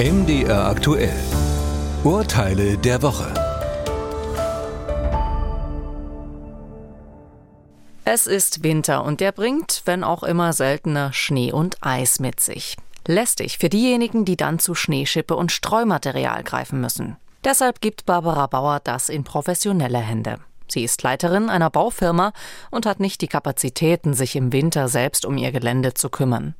MDR aktuell. Urteile der Woche. Es ist Winter und der bringt, wenn auch immer seltener, Schnee und Eis mit sich. Lästig für diejenigen, die dann zu Schneeschippe und Streumaterial greifen müssen. Deshalb gibt Barbara Bauer das in professionelle Hände. Sie ist Leiterin einer Baufirma und hat nicht die Kapazitäten, sich im Winter selbst um ihr Gelände zu kümmern.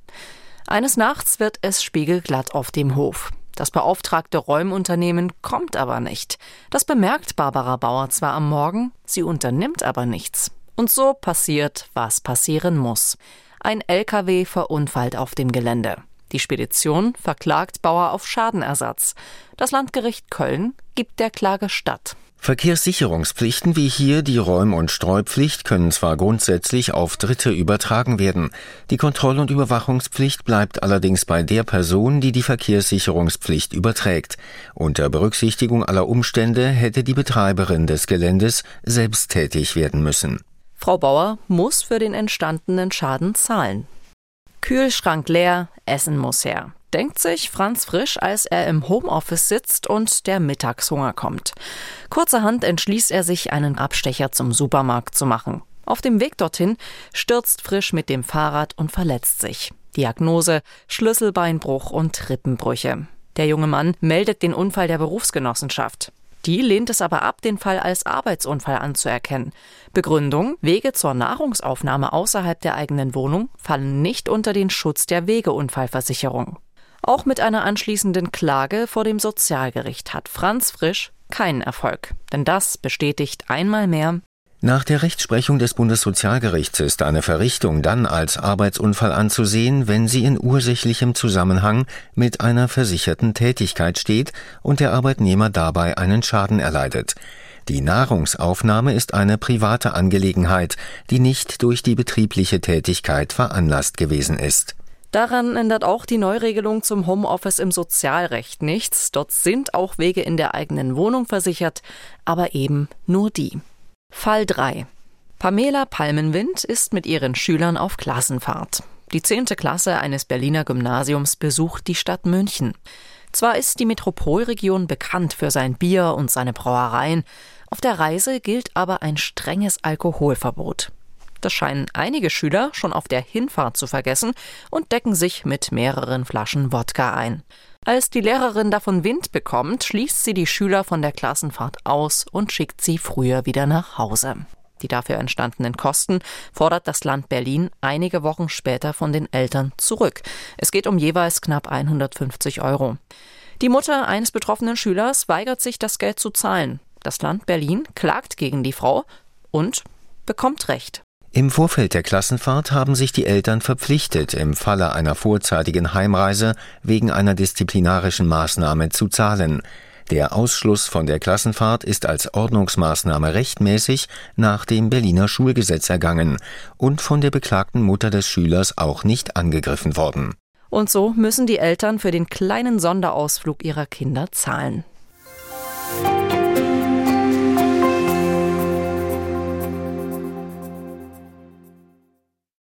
Eines Nachts wird es spiegelglatt auf dem Hof. Das beauftragte Räumunternehmen kommt aber nicht. Das bemerkt Barbara Bauer zwar am Morgen, sie unternimmt aber nichts. Und so passiert, was passieren muss. Ein LKW verunfallt auf dem Gelände. Die Spedition verklagt Bauer auf Schadenersatz. Das Landgericht Köln gibt der Klage statt. Verkehrssicherungspflichten wie hier die Räum- und Streupflicht können zwar grundsätzlich auf Dritte übertragen werden. Die Kontroll- und Überwachungspflicht bleibt allerdings bei der Person, die die Verkehrssicherungspflicht überträgt. Unter Berücksichtigung aller Umstände hätte die Betreiberin des Geländes selbst tätig werden müssen. Frau Bauer muss für den entstandenen Schaden zahlen. Kühlschrank leer, Essen muss her denkt sich Franz Frisch, als er im Homeoffice sitzt und der Mittagshunger kommt. Kurzerhand entschließt er sich, einen Abstecher zum Supermarkt zu machen. Auf dem Weg dorthin stürzt Frisch mit dem Fahrrad und verletzt sich. Diagnose Schlüsselbeinbruch und Rippenbrüche. Der junge Mann meldet den Unfall der Berufsgenossenschaft. Die lehnt es aber ab, den Fall als Arbeitsunfall anzuerkennen. Begründung: Wege zur Nahrungsaufnahme außerhalb der eigenen Wohnung fallen nicht unter den Schutz der Wegeunfallversicherung. Auch mit einer anschließenden Klage vor dem Sozialgericht hat Franz Frisch keinen Erfolg. Denn das bestätigt einmal mehr, nach der Rechtsprechung des Bundessozialgerichts ist eine Verrichtung dann als Arbeitsunfall anzusehen, wenn sie in ursächlichem Zusammenhang mit einer versicherten Tätigkeit steht und der Arbeitnehmer dabei einen Schaden erleidet. Die Nahrungsaufnahme ist eine private Angelegenheit, die nicht durch die betriebliche Tätigkeit veranlasst gewesen ist. Daran ändert auch die Neuregelung zum Homeoffice im Sozialrecht nichts. Dort sind auch Wege in der eigenen Wohnung versichert, aber eben nur die. Fall 3. Pamela Palmenwind ist mit ihren Schülern auf Klassenfahrt. Die zehnte Klasse eines Berliner Gymnasiums besucht die Stadt München. Zwar ist die Metropolregion bekannt für sein Bier und seine Brauereien, auf der Reise gilt aber ein strenges Alkoholverbot. Das scheinen einige Schüler schon auf der Hinfahrt zu vergessen und decken sich mit mehreren Flaschen Wodka ein. Als die Lehrerin davon Wind bekommt, schließt sie die Schüler von der Klassenfahrt aus und schickt sie früher wieder nach Hause. Die dafür entstandenen Kosten fordert das Land Berlin einige Wochen später von den Eltern zurück. Es geht um jeweils knapp 150 Euro. Die Mutter eines betroffenen Schülers weigert sich, das Geld zu zahlen. Das Land Berlin klagt gegen die Frau und bekommt Recht. Im Vorfeld der Klassenfahrt haben sich die Eltern verpflichtet, im Falle einer vorzeitigen Heimreise wegen einer disziplinarischen Maßnahme zu zahlen. Der Ausschluss von der Klassenfahrt ist als Ordnungsmaßnahme rechtmäßig nach dem Berliner Schulgesetz ergangen und von der beklagten Mutter des Schülers auch nicht angegriffen worden. Und so müssen die Eltern für den kleinen Sonderausflug ihrer Kinder zahlen.